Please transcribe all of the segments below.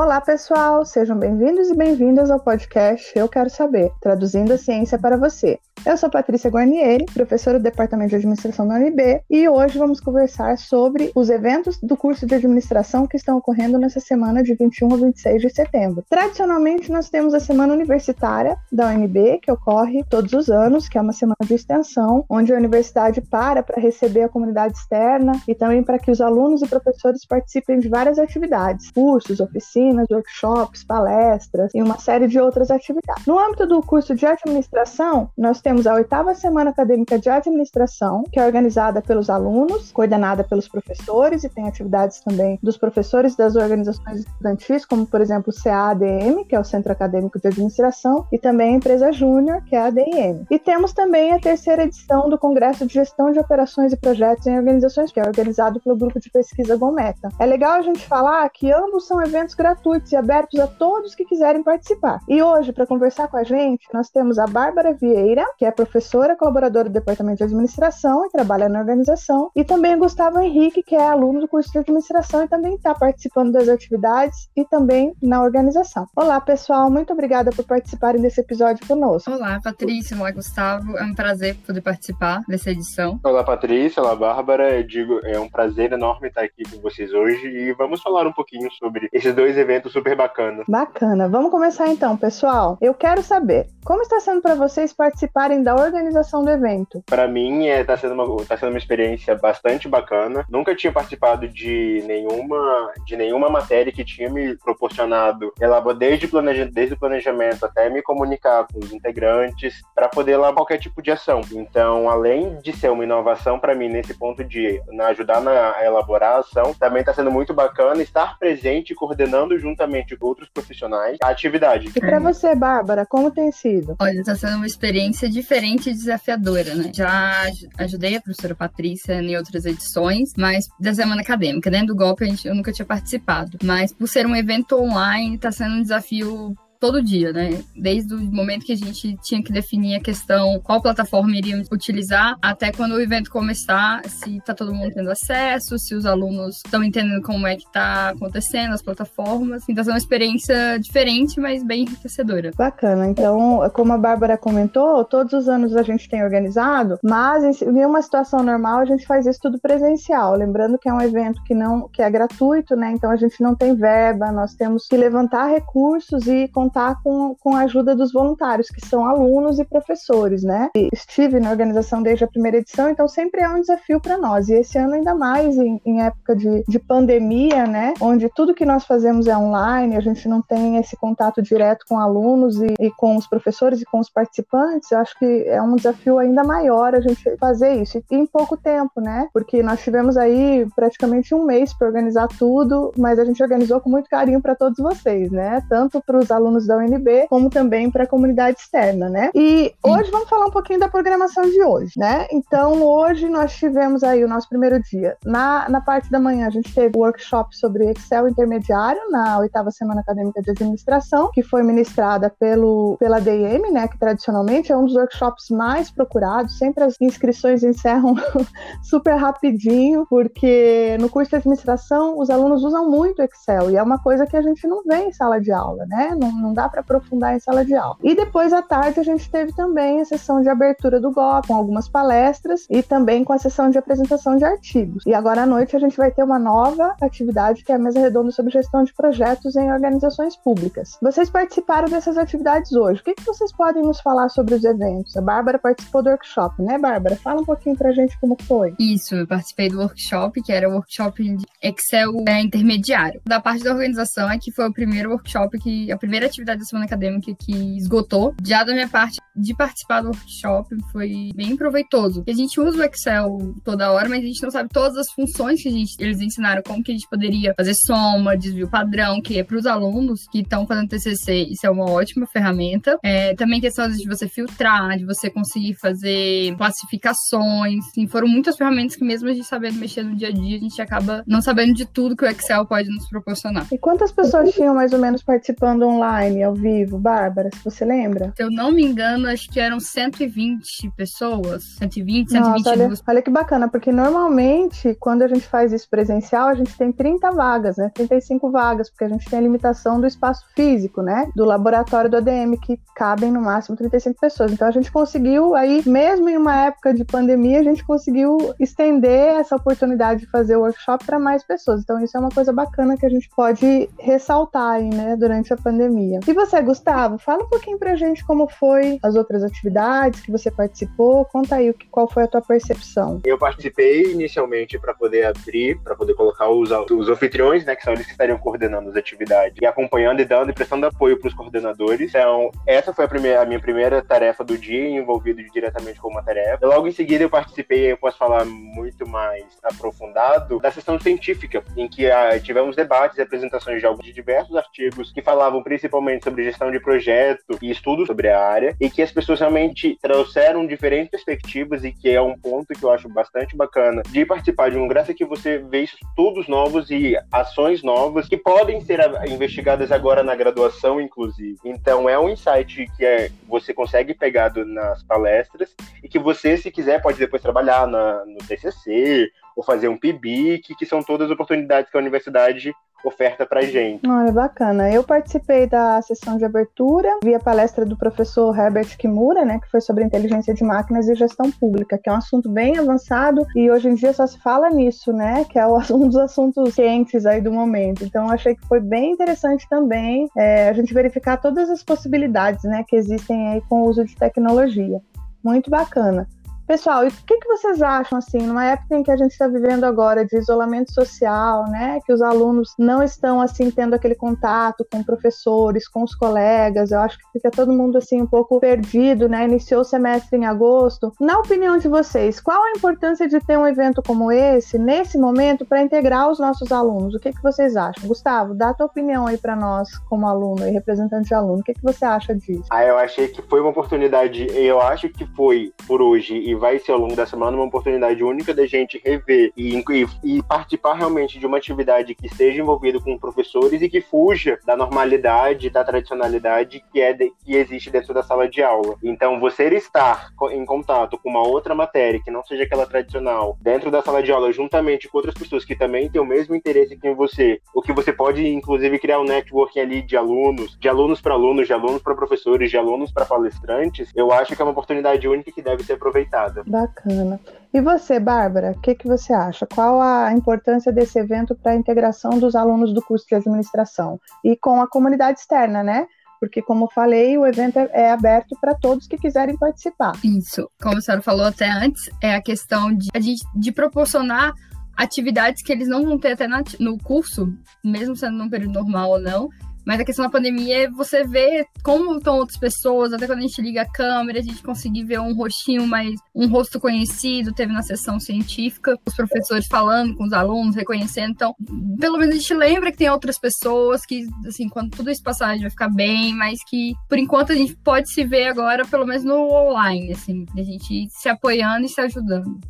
Olá, pessoal! Sejam bem-vindos e bem-vindas ao podcast Eu Quero Saber, traduzindo a ciência para você. Eu sou Patrícia Guarnieri, professora do Departamento de Administração da UNB, e hoje vamos conversar sobre os eventos do curso de administração que estão ocorrendo nessa semana de 21 a 26 de setembro. Tradicionalmente, nós temos a Semana Universitária da UNB, que ocorre todos os anos, que é uma semana de extensão, onde a universidade para para receber a comunidade externa e também para que os alunos e professores participem de várias atividades, cursos, oficinas, workshops, palestras e uma série de outras atividades. No âmbito do curso de administração, nós temos a oitava Semana Acadêmica de Administração, que é organizada pelos alunos, coordenada pelos professores e tem atividades também dos professores das organizações estudantis, como por exemplo o CAADM, que é o Centro Acadêmico de Administração, e também a empresa Júnior, que é a ADM. E temos também a terceira edição do Congresso de Gestão de Operações e Projetos em Organizações, que é organizado pelo grupo de pesquisa Gometa. É legal a gente falar que ambos são eventos gratuitos e abertos a todos que quiserem participar. E hoje, para conversar com a gente, nós temos a Bárbara Vieira, que é professora colaboradora do Departamento de Administração e trabalha na organização, e também o Gustavo Henrique, que é aluno do curso de administração e também está participando das atividades e também na organização. Olá, pessoal, muito obrigada por participarem desse episódio conosco. Olá, Patrícia, olá, Gustavo, é um prazer poder participar dessa edição. Olá, Patrícia, olá, Bárbara, eu digo, é um prazer enorme estar aqui com vocês hoje e vamos falar um pouquinho sobre esses dois eventos super bacanas. Bacana, vamos começar então, pessoal. Eu quero saber, como está sendo para vocês participarem participarem da organização do evento? Para mim, está é, tá sendo, uma, tá sendo uma experiência bastante bacana. Nunca tinha participado de nenhuma, de nenhuma matéria que tinha me proporcionado elaborar desde, planeja, desde o planejamento até me comunicar com os integrantes para poder elaborar qualquer tipo de ação. Então, além de ser uma inovação para mim nesse ponto de na, ajudar na, a elaborar a ação, também está sendo muito bacana estar presente e coordenando juntamente com outros profissionais a atividade. E para você, Bárbara, como tem sido? Olha, está sendo uma experiência diferente e desafiadora, né? Já ajudei a professora Patrícia em outras edições, mas da semana acadêmica, dentro do golpe eu nunca tinha participado. Mas por ser um evento online, está sendo um desafio todo dia, né? Desde o momento que a gente tinha que definir a questão qual plataforma iríamos utilizar, até quando o evento começar, se tá todo mundo tendo acesso, se os alunos estão entendendo como é que tá acontecendo as plataformas. Então, é uma experiência diferente, mas bem enriquecedora. Bacana. Então, como a Bárbara comentou, todos os anos a gente tem organizado, mas em uma situação normal a gente faz isso tudo presencial. Lembrando que é um evento que não que é gratuito, né? Então a gente não tem verba, nós temos que levantar recursos e contar com, com a ajuda dos voluntários, que são alunos e professores, né? Estive na organização desde a primeira edição, então sempre é um desafio para nós. E esse ano ainda mais em, em época de, de pandemia, né? Onde tudo que nós fazemos é online, a gente não tem esse contato direto com alunos e, e com os professores e com os participantes, eu acho que é um desafio ainda maior a gente fazer isso. E em pouco tempo, né? Porque nós tivemos aí praticamente um mês para organizar tudo, mas a gente organizou com muito carinho para todos vocês, né? Tanto para os alunos alunos da UNB, como também para a comunidade externa, né? E hoje vamos falar um pouquinho da programação de hoje, né? Então, hoje nós tivemos aí o nosso primeiro dia. Na, na parte da manhã, a gente teve o um workshop sobre Excel intermediário, na oitava Semana Acadêmica de Administração, que foi ministrada pelo, pela DM, né? Que tradicionalmente é um dos workshops mais procurados. Sempre as inscrições encerram super rapidinho, porque no curso de administração os alunos usam muito Excel e é uma coisa que a gente não vê em sala de aula, né? Não, não dá para aprofundar em sala de aula. E depois à tarde a gente teve também a sessão de abertura do GOP, com algumas palestras e também com a sessão de apresentação de artigos. E agora à noite a gente vai ter uma nova atividade que é a mesa redonda sobre gestão de projetos em organizações públicas. Vocês participaram dessas atividades hoje. O que, que vocês podem nos falar sobre os eventos? A Bárbara participou do workshop, né, Bárbara? Fala um pouquinho pra gente como foi. Isso, eu participei do workshop, que era o workshop de Excel é, intermediário. Da parte da organização é que foi o primeiro workshop que a primeira atividade da semana acadêmica que esgotou. Já da minha parte de participar do workshop foi bem proveitoso. A gente usa o Excel toda hora, mas a gente não sabe todas as funções que a gente, eles ensinaram, como que a gente poderia fazer soma, desvio padrão, que é para os alunos que estão fazendo TCC, isso é uma ótima ferramenta. É, também questão de você filtrar, de você conseguir fazer classificações. Assim, foram muitas ferramentas que mesmo a gente sabendo mexer no dia a dia, a gente acaba não sabendo de tudo que o Excel pode nos proporcionar. E quantas pessoas tinham mais ou menos participando online? online, ao vivo, Bárbara, se você lembra? Se eu não me engano, acho que eram 120 pessoas. 120, 122. Nossa, olha, olha que bacana, porque normalmente, quando a gente faz isso presencial, a gente tem 30 vagas, né? 35 vagas, porque a gente tem a limitação do espaço físico, né? Do laboratório do ADM, que cabem no máximo 35 pessoas. Então a gente conseguiu aí, mesmo em uma época de pandemia, a gente conseguiu estender essa oportunidade de fazer o workshop para mais pessoas. Então isso é uma coisa bacana que a gente pode ressaltar aí, né, durante a pandemia. E você, Gustavo, fala um pouquinho pra gente como foi as outras atividades que você participou. Conta aí qual foi a tua percepção. Eu participei inicialmente para poder abrir, para poder colocar os, os anfitriões, né, que são eles que estariam coordenando as atividades e acompanhando e dando e prestando apoio para os coordenadores. Então, essa foi a, primeira, a minha primeira tarefa do dia, envolvido diretamente com uma tarefa. Logo em seguida, eu participei, eu posso falar muito mais aprofundado, da sessão científica, em que ah, tivemos debates e apresentações de alguns de diversos artigos que falavam principalmente sobre gestão de projeto e estudos sobre a área, e que as pessoas realmente trouxeram diferentes perspectivas e que é um ponto que eu acho bastante bacana de participar de um congresso que você vê estudos novos e ações novas que podem ser investigadas agora na graduação, inclusive. Então é um insight que é, você consegue pegar do, nas palestras e que você, se quiser, pode depois trabalhar na, no TCC ou fazer um PIBIC, que são todas oportunidades que a universidade oferta pra gente. Olha, bacana. Eu participei da sessão de abertura, vi a palestra do professor Herbert Kimura, né, que foi sobre inteligência de máquinas e gestão pública, que é um assunto bem avançado e hoje em dia só se fala nisso, né, que é um dos assuntos quentes aí do momento. Então, achei que foi bem interessante também é, a gente verificar todas as possibilidades, né, que existem aí com o uso de tecnologia. Muito bacana. Pessoal, e o que, que vocês acham, assim, numa época em que a gente está vivendo agora de isolamento social, né, que os alunos não estão, assim, tendo aquele contato com professores, com os colegas, eu acho que fica todo mundo, assim, um pouco perdido, né, iniciou o semestre em agosto. Na opinião de vocês, qual a importância de ter um evento como esse, nesse momento, para integrar os nossos alunos? O que, que vocês acham? Gustavo, dá a tua opinião aí para nós, como aluno e representante de aluno, o que, que você acha disso? Ah, eu achei que foi uma oportunidade, eu acho que foi, por hoje, e vai ser ao longo da semana uma oportunidade única da gente rever e, e, e participar realmente de uma atividade que esteja envolvida com professores e que fuja da normalidade, da tradicionalidade que, é de, que existe dentro da sala de aula. Então, você estar em contato com uma outra matéria que não seja aquela tradicional dentro da sala de aula, juntamente com outras pessoas que também têm o mesmo interesse que você, o que você pode, inclusive, criar um networking ali de alunos, de alunos para alunos, de alunos para professores, de alunos para palestrantes, eu acho que é uma oportunidade única que deve ser aproveitada. Bacana. E você, Bárbara, o que, que você acha? Qual a importância desse evento para a integração dos alunos do curso de administração e com a comunidade externa, né? Porque, como eu falei, o evento é, é aberto para todos que quiserem participar. Isso, como a senhora falou até antes, é a questão de, de, de proporcionar atividades que eles não vão ter até na, no curso, mesmo sendo num período normal ou não, mas a questão da pandemia é você ver como estão outras pessoas, até quando a gente liga a câmera, a gente conseguir ver um rostinho mais, um rosto conhecido, teve na sessão científica, os professores falando com os alunos, reconhecendo. Então, pelo menos a gente lembra que tem outras pessoas que, assim, quando tudo isso passar, a gente vai ficar bem, mas que, por enquanto, a gente pode se ver agora, pelo menos no online, assim, a gente se apoiando e se ajudando.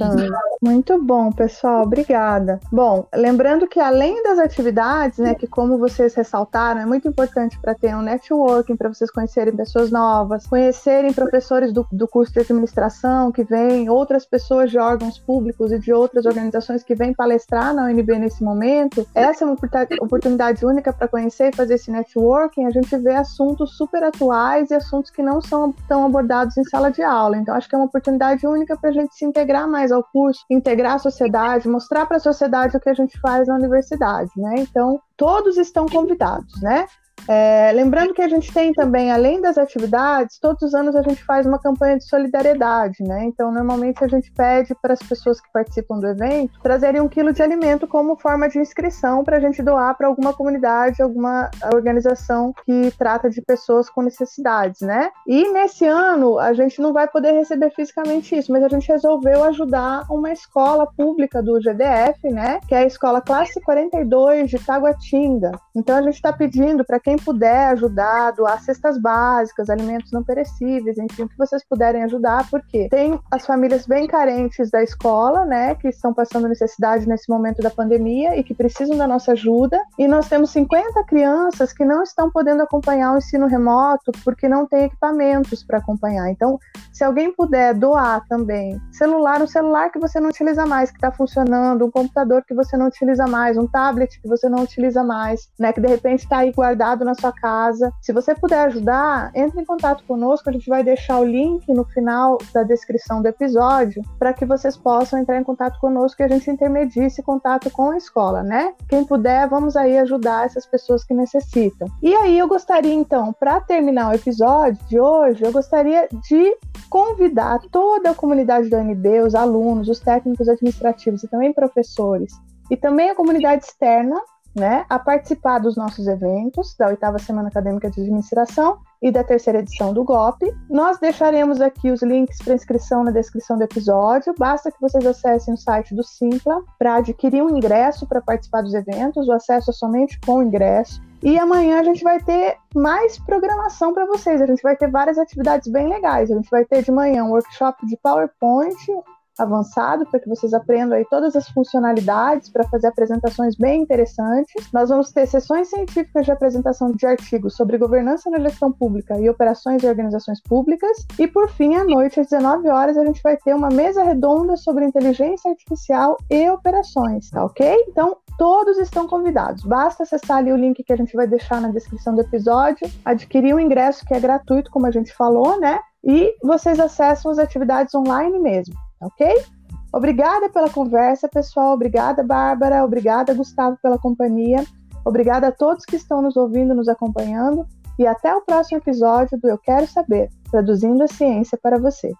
Ah. Muito bom, pessoal. Obrigada. Bom, lembrando que além das atividades, né, que como vocês ressaltaram, é muito importante para ter um networking, para vocês conhecerem pessoas novas, conhecerem professores do, do curso de administração que vêm, outras pessoas de órgãos públicos e de outras organizações que vêm palestrar na UNB nesse momento. Essa é uma oportunidade única para conhecer e fazer esse networking. A gente vê assuntos super atuais e assuntos que não são tão abordados em sala de aula. Então, acho que é uma oportunidade única para a gente se integrar mais ao curso, integrar a sociedade, mostrar para a sociedade o que a gente faz na universidade, né? Então, todos estão convidados, né? É, lembrando que a gente tem também, além das atividades, todos os anos a gente faz uma campanha de solidariedade, né? Então, normalmente a gente pede para as pessoas que participam do evento trazerem um quilo de alimento como forma de inscrição para a gente doar para alguma comunidade, alguma organização que trata de pessoas com necessidades, né? E nesse ano a gente não vai poder receber fisicamente isso, mas a gente resolveu ajudar uma escola pública do GDF, né? Que é a escola Classe 42 de Taguatinga. Então, a gente está pedindo para quem puder ajudar, doar cestas básicas, alimentos não perecíveis, enfim, o que vocês puderem ajudar, porque tem as famílias bem carentes da escola, né, que estão passando necessidade nesse momento da pandemia e que precisam da nossa ajuda, e nós temos 50 crianças que não estão podendo acompanhar o ensino remoto porque não tem equipamentos para acompanhar. Então, se alguém puder doar também celular, um celular que você não utiliza mais, que está funcionando, um computador que você não utiliza mais, um tablet que você não utiliza mais, né, que de repente está aí guardado na sua casa. Se você puder ajudar, entre em contato conosco, a gente vai deixar o link no final da descrição do episódio para que vocês possam entrar em contato conosco e a gente intermedie esse contato com a escola, né? Quem puder, vamos aí ajudar essas pessoas que necessitam. E aí eu gostaria então, para terminar o episódio de hoje, eu gostaria de convidar toda a comunidade da UNB, os alunos, os técnicos administrativos e também professores, e também a comunidade externa, né, a participar dos nossos eventos da oitava Semana Acadêmica de Administração e da terceira edição do GOP. Nós deixaremos aqui os links para inscrição na descrição do episódio. Basta que vocês acessem o site do Simpla para adquirir um ingresso para participar dos eventos. O acesso é somente com o ingresso. E amanhã a gente vai ter mais programação para vocês. A gente vai ter várias atividades bem legais. A gente vai ter de manhã um workshop de PowerPoint avançado para que vocês aprendam aí todas as funcionalidades para fazer apresentações bem interessantes. Nós vamos ter sessões científicas de apresentação de artigos sobre governança na gestão pública e operações de organizações públicas. E por fim, à noite, às 19 horas, a gente vai ter uma mesa redonda sobre inteligência artificial e operações, tá ok? Então, todos estão convidados. Basta acessar ali o link que a gente vai deixar na descrição do episódio, adquirir o ingresso que é gratuito, como a gente falou, né? E vocês acessam as atividades online mesmo ok? Obrigada pela conversa, pessoal. Obrigada, Bárbara. Obrigada, Gustavo, pela companhia. Obrigada a todos que estão nos ouvindo, nos acompanhando. E até o próximo episódio do Eu Quero Saber, traduzindo a ciência para você.